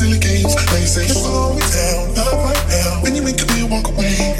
Silly games, they say slow it down, up right now. When you make a deal, walk away.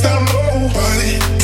stop nobody.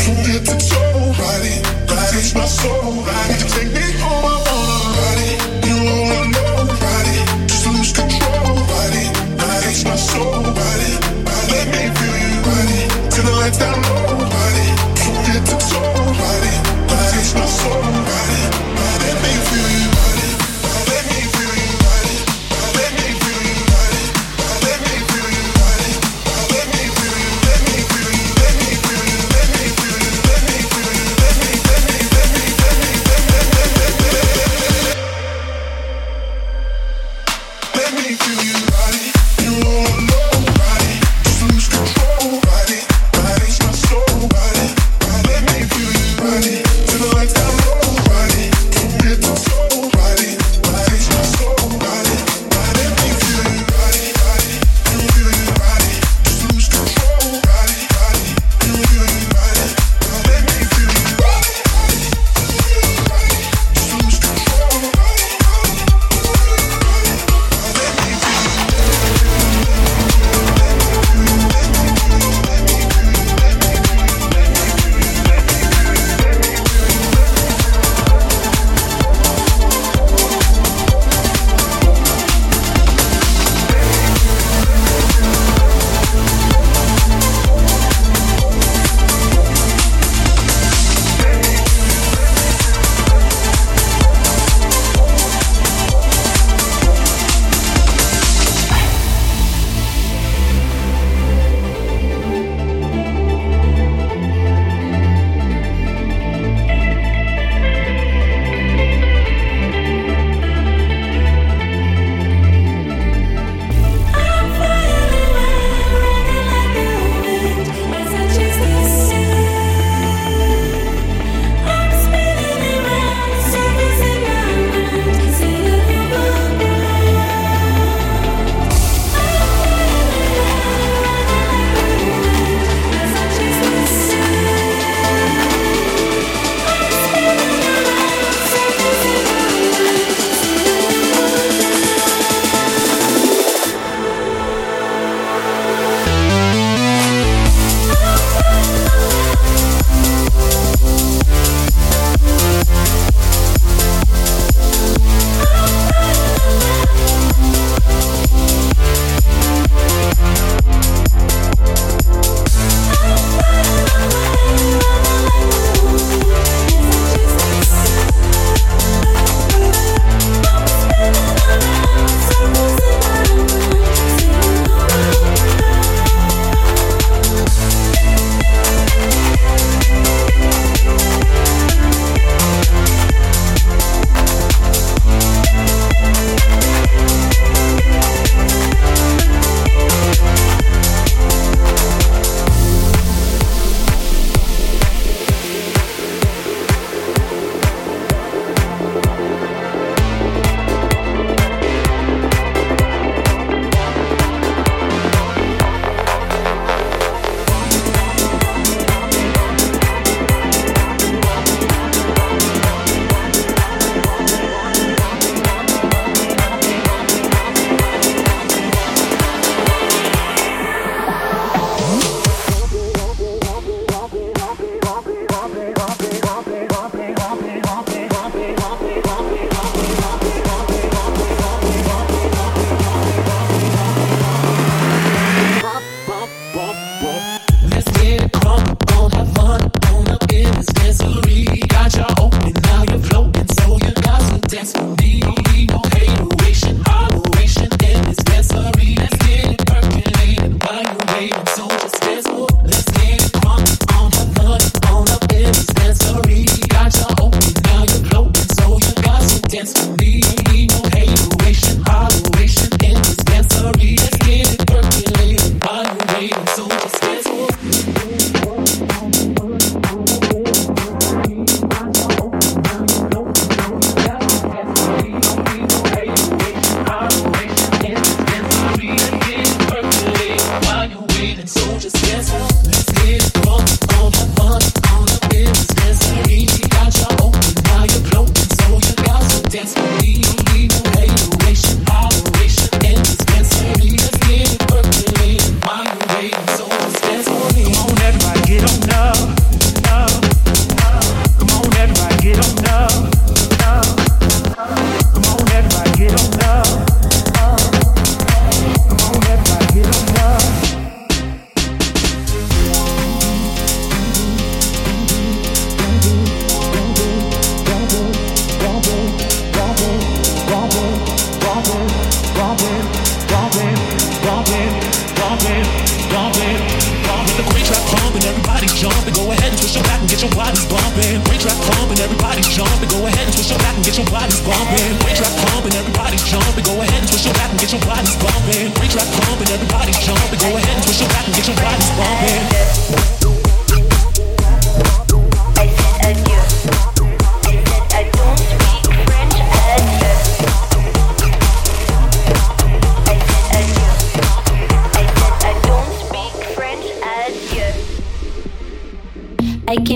Back and get your bodies bumping. Great track pumping, everybody's jumping. Go ahead and twist your back and get your bodies bumping. Great track pumping, everybody's jumping. Go ahead and twist your back and get your bodies bumping. Great track pumping, everybody's jumping. Go ahead and twist your back and get your bodies bumping.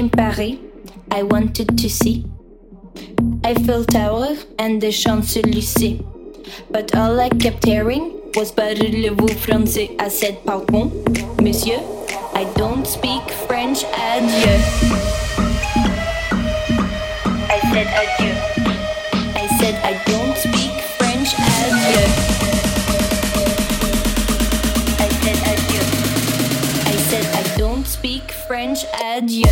I came Paris, I wanted to see Eiffel Tower and the Champs-Élysées. But all I kept hearing was Parlez-vous français? I said, Pardon, monsieur, I don't speak French, adieu. I said adieu. I said, I don't speak French, adieu. French, adieu.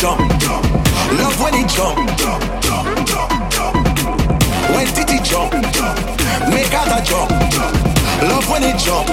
jump. Love when he jump. When did Titi jump, make her jump. Love when he jump.